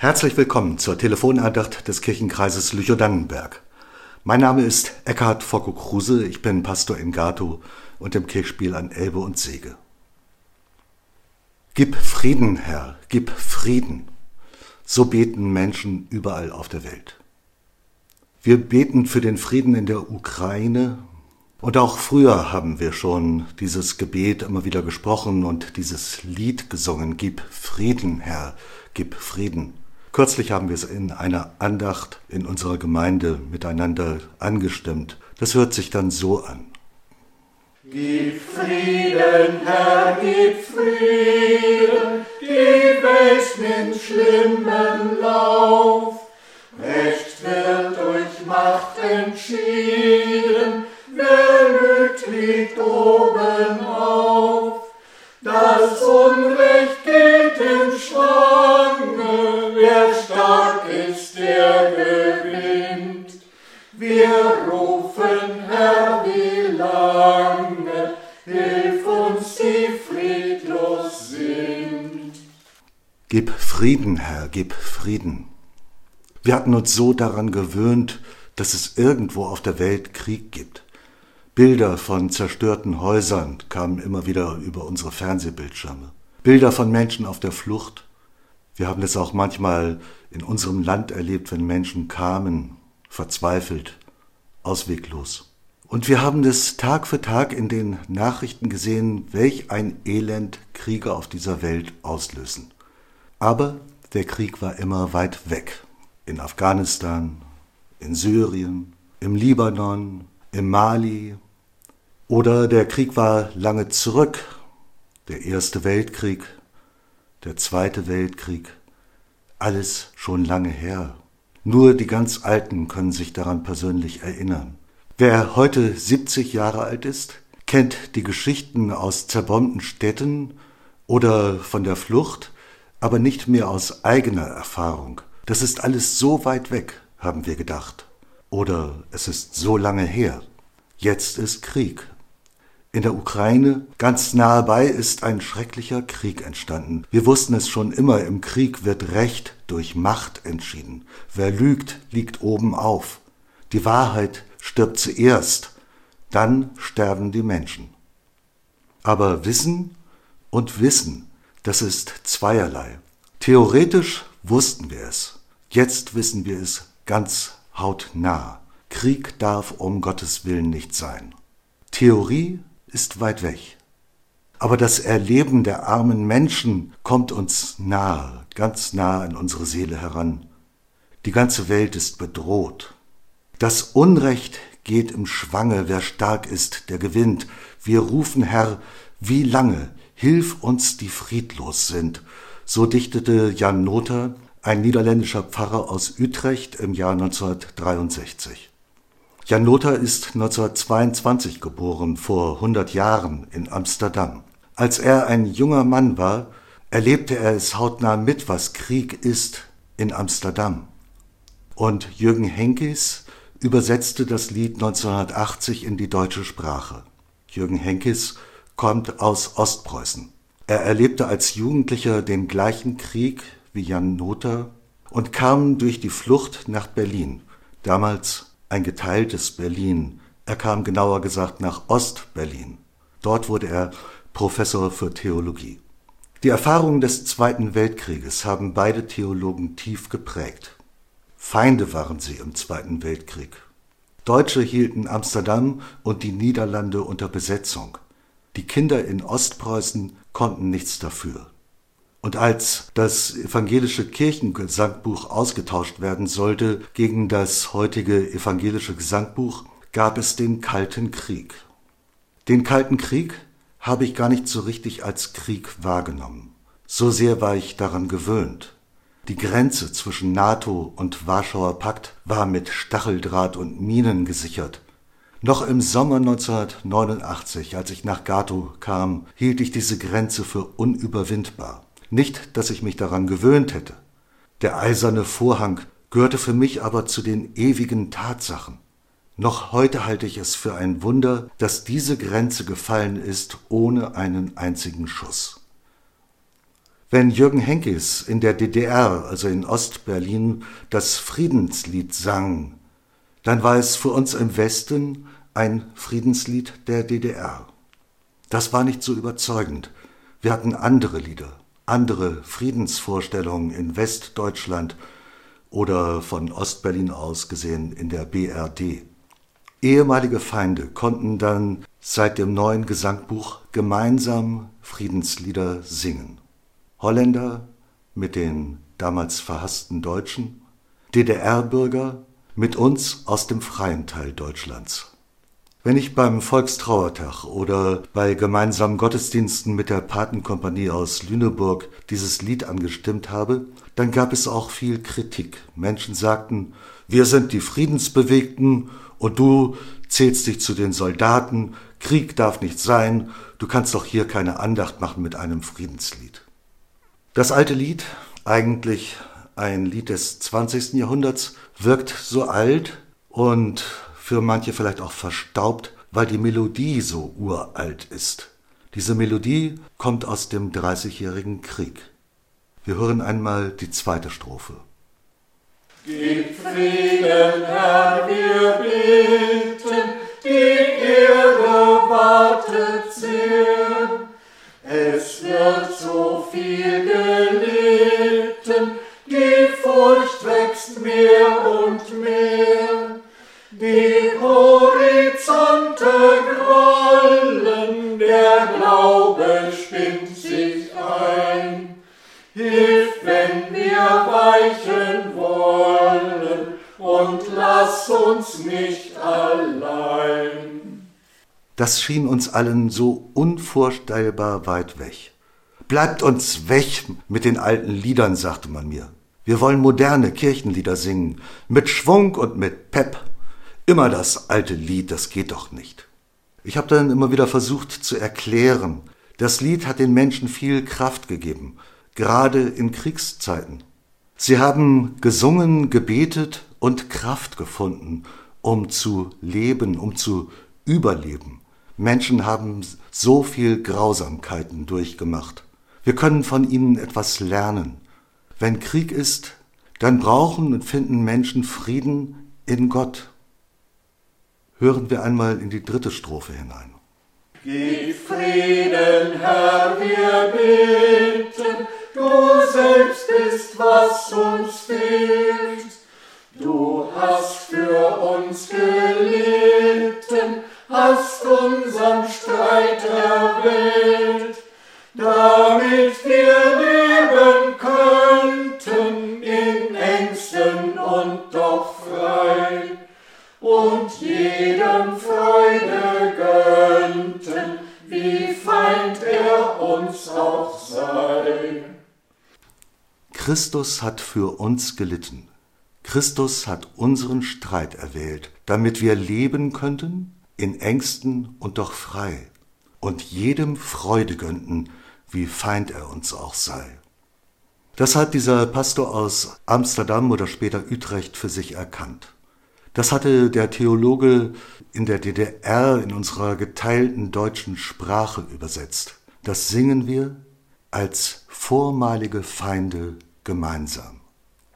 Herzlich willkommen zur Telefonandacht des Kirchenkreises Lüchow-Dannenberg. Mein Name ist Eckhard Focko-Kruse, ich bin Pastor in Gato und im Kirchspiel an Elbe und Sege. Gib Frieden, Herr, gib Frieden. So beten Menschen überall auf der Welt. Wir beten für den Frieden in der Ukraine und auch früher haben wir schon dieses Gebet immer wieder gesprochen und dieses Lied gesungen. Gib Frieden, Herr, gib Frieden. Kürzlich haben wir es in einer Andacht in unserer Gemeinde miteinander angestimmt. Das hört sich dann so an. Gib Frieden, Herr, gib Frieden, gib es den schlimmen Lauf. Recht wird durch Macht entschieden, wer lügt, liegt oben auf. Das Unrecht Wir rufen, Herr, wie lange, hilf uns, die friedlos sind. Gib Frieden, Herr, gib Frieden. Wir hatten uns so daran gewöhnt, dass es irgendwo auf der Welt Krieg gibt. Bilder von zerstörten Häusern kamen immer wieder über unsere Fernsehbildschirme. Bilder von Menschen auf der Flucht. Wir haben es auch manchmal in unserem Land erlebt, wenn Menschen kamen, verzweifelt, ausweglos. Und wir haben es Tag für Tag in den Nachrichten gesehen, welch ein Elend Kriege auf dieser Welt auslösen. Aber der Krieg war immer weit weg. In Afghanistan, in Syrien, im Libanon, im Mali, oder der Krieg war lange zurück, der Erste Weltkrieg, der Zweite Weltkrieg, alles schon lange her. Nur die ganz Alten können sich daran persönlich erinnern. Wer heute 70 Jahre alt ist, kennt die Geschichten aus zerbombten Städten oder von der Flucht, aber nicht mehr aus eigener Erfahrung. Das ist alles so weit weg, haben wir gedacht. Oder es ist so lange her. Jetzt ist Krieg in der Ukraine, ganz nahe bei, ist ein schrecklicher Krieg entstanden. Wir wussten es schon immer, im Krieg wird Recht durch Macht entschieden. Wer lügt, liegt oben auf. Die Wahrheit stirbt zuerst, dann sterben die Menschen. Aber Wissen und Wissen, das ist zweierlei. Theoretisch wussten wir es, jetzt wissen wir es ganz hautnah. Krieg darf um Gottes Willen nicht sein. Theorie ist weit weg. Aber das Erleben der armen Menschen kommt uns nahe, ganz nah an unsere Seele heran. Die ganze Welt ist bedroht. Das Unrecht geht im Schwange, wer stark ist, der gewinnt. Wir rufen, Herr, wie lange, hilf uns, die friedlos sind. So dichtete Jan Nother, ein niederländischer Pfarrer aus Utrecht im Jahr 1963. Jan Lothar ist 1922 geboren, vor 100 Jahren in Amsterdam. Als er ein junger Mann war, erlebte er es hautnah mit, was Krieg ist in Amsterdam. Und Jürgen Henkes übersetzte das Lied 1980 in die deutsche Sprache. Jürgen Henkes kommt aus Ostpreußen. Er erlebte als Jugendlicher den gleichen Krieg wie Jan Nother und kam durch die Flucht nach Berlin, damals ein geteiltes Berlin. Er kam genauer gesagt nach Ostberlin. Dort wurde er Professor für Theologie. Die Erfahrungen des Zweiten Weltkrieges haben beide Theologen tief geprägt. Feinde waren sie im Zweiten Weltkrieg. Deutsche hielten Amsterdam und die Niederlande unter Besetzung. Die Kinder in Ostpreußen konnten nichts dafür. Und als das evangelische Kirchengesangbuch ausgetauscht werden sollte gegen das heutige evangelische Gesangbuch, gab es den Kalten Krieg. Den Kalten Krieg habe ich gar nicht so richtig als Krieg wahrgenommen. So sehr war ich daran gewöhnt. Die Grenze zwischen NATO und Warschauer Pakt war mit Stacheldraht und Minen gesichert. Noch im Sommer 1989, als ich nach Gato kam, hielt ich diese Grenze für unüberwindbar. Nicht, dass ich mich daran gewöhnt hätte. Der eiserne Vorhang gehörte für mich aber zu den ewigen Tatsachen. Noch heute halte ich es für ein Wunder, dass diese Grenze gefallen ist ohne einen einzigen Schuss. Wenn Jürgen Henkes in der DDR, also in Ostberlin, das Friedenslied sang, dann war es für uns im Westen ein Friedenslied der DDR. Das war nicht so überzeugend. Wir hatten andere Lieder, andere Friedensvorstellungen in Westdeutschland oder von Ostberlin aus gesehen in der BRD. Ehemalige Feinde konnten dann seit dem neuen Gesangbuch gemeinsam Friedenslieder singen. Holländer mit den damals verhassten Deutschen, DDR-Bürger mit uns aus dem freien Teil Deutschlands. Wenn ich beim Volkstrauertag oder bei gemeinsamen Gottesdiensten mit der Patenkompanie aus Lüneburg dieses Lied angestimmt habe, dann gab es auch viel Kritik. Menschen sagten, wir sind die Friedensbewegten und du zählst dich zu den Soldaten, Krieg darf nicht sein, du kannst doch hier keine Andacht machen mit einem Friedenslied. Das alte Lied, eigentlich ein Lied des 20. Jahrhunderts, wirkt so alt und für manche vielleicht auch verstaubt, weil die Melodie so uralt ist. Diese Melodie kommt aus dem Dreißigjährigen Krieg. Wir hören einmal die zweite Strophe. Gib Frieden, Herr, wir beten, die Erde wartet sehr. Es wird so viel gelitten, die Furcht wächst mehr und mehr. Die Horizonte grollen, der Glaube spinnt sich ein. Hilf, wenn wir weichen wollen, und lass uns nicht allein. Das schien uns allen so unvorstellbar weit weg. Bleibt uns weg mit den alten Liedern, sagte man mir. Wir wollen moderne Kirchenlieder singen, mit Schwung und mit Pep. Immer das alte Lied, das geht doch nicht. Ich habe dann immer wieder versucht zu erklären, das Lied hat den Menschen viel Kraft gegeben, gerade in Kriegszeiten. Sie haben gesungen, gebetet und Kraft gefunden, um zu leben, um zu überleben. Menschen haben so viel Grausamkeiten durchgemacht. Wir können von ihnen etwas lernen. Wenn Krieg ist, dann brauchen und finden Menschen Frieden in Gott. Hören wir einmal in die dritte Strophe hinein. Gib Frieden, Herr, wir bitten, du selbst bist, was uns fehlt. Du hast für uns gelitten, hast unseren Streit erwählt, damit wir Christus hat für uns gelitten. Christus hat unseren Streit erwählt, damit wir leben könnten in Ängsten und doch frei und jedem Freude gönnten, wie Feind er uns auch sei. Das hat dieser Pastor aus Amsterdam oder später Utrecht für sich erkannt. Das hatte der Theologe in der DDR in unserer geteilten deutschen Sprache übersetzt. Das singen wir als vormalige Feinde gemeinsam.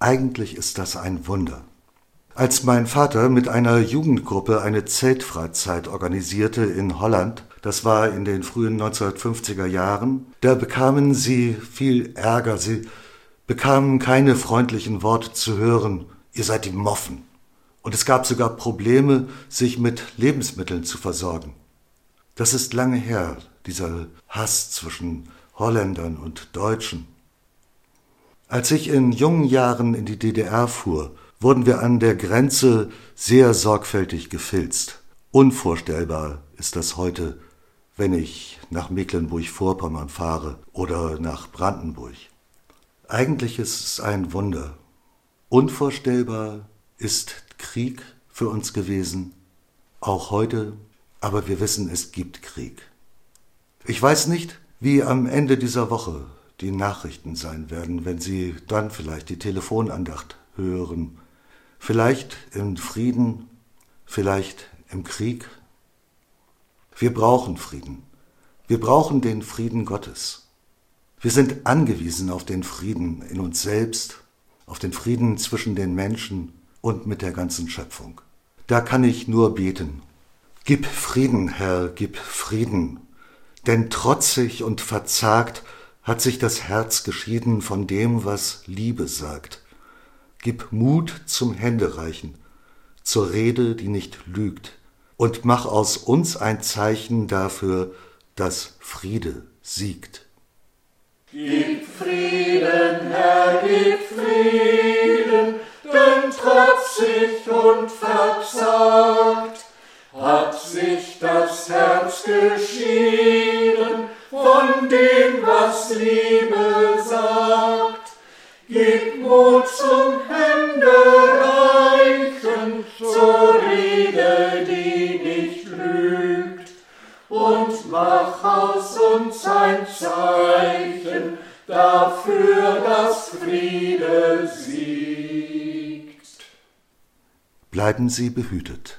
Eigentlich ist das ein Wunder. Als mein Vater mit einer Jugendgruppe eine Zeltfreizeit organisierte in Holland, das war in den frühen 1950er Jahren, da bekamen sie viel Ärger, sie bekamen keine freundlichen Worte zu hören, ihr seid die Moffen. Und es gab sogar Probleme, sich mit Lebensmitteln zu versorgen. Das ist lange her, dieser Hass zwischen Holländern und Deutschen. Als ich in jungen Jahren in die DDR fuhr, wurden wir an der Grenze sehr sorgfältig gefilzt. Unvorstellbar ist das heute, wenn ich nach Mecklenburg-Vorpommern fahre oder nach Brandenburg. Eigentlich ist es ein Wunder. Unvorstellbar ist Krieg für uns gewesen, auch heute, aber wir wissen, es gibt Krieg. Ich weiß nicht, wie am Ende dieser Woche die Nachrichten sein werden, wenn Sie dann vielleicht die Telefonandacht hören. Vielleicht im Frieden, vielleicht im Krieg. Wir brauchen Frieden. Wir brauchen den Frieden Gottes. Wir sind angewiesen auf den Frieden in uns selbst, auf den Frieden zwischen den Menschen und mit der ganzen Schöpfung. Da kann ich nur beten. Gib Frieden, Herr, gib Frieden, denn trotzig und verzagt hat sich das Herz geschieden von dem, was Liebe sagt. Gib Mut zum Händereichen, zur Rede, die nicht lügt, und mach aus uns ein Zeichen dafür, dass Friede siegt. Gib Frieden, Herr, gib Frieden, denn trotzig und verzagt hat sich das Herz geschieden Liebe sagt. Gib Mut zum Händereichen, zur Rede, die nicht lügt, und mach aus uns ein Zeichen dafür, dass Friede siegt. Bleiben Sie behütet.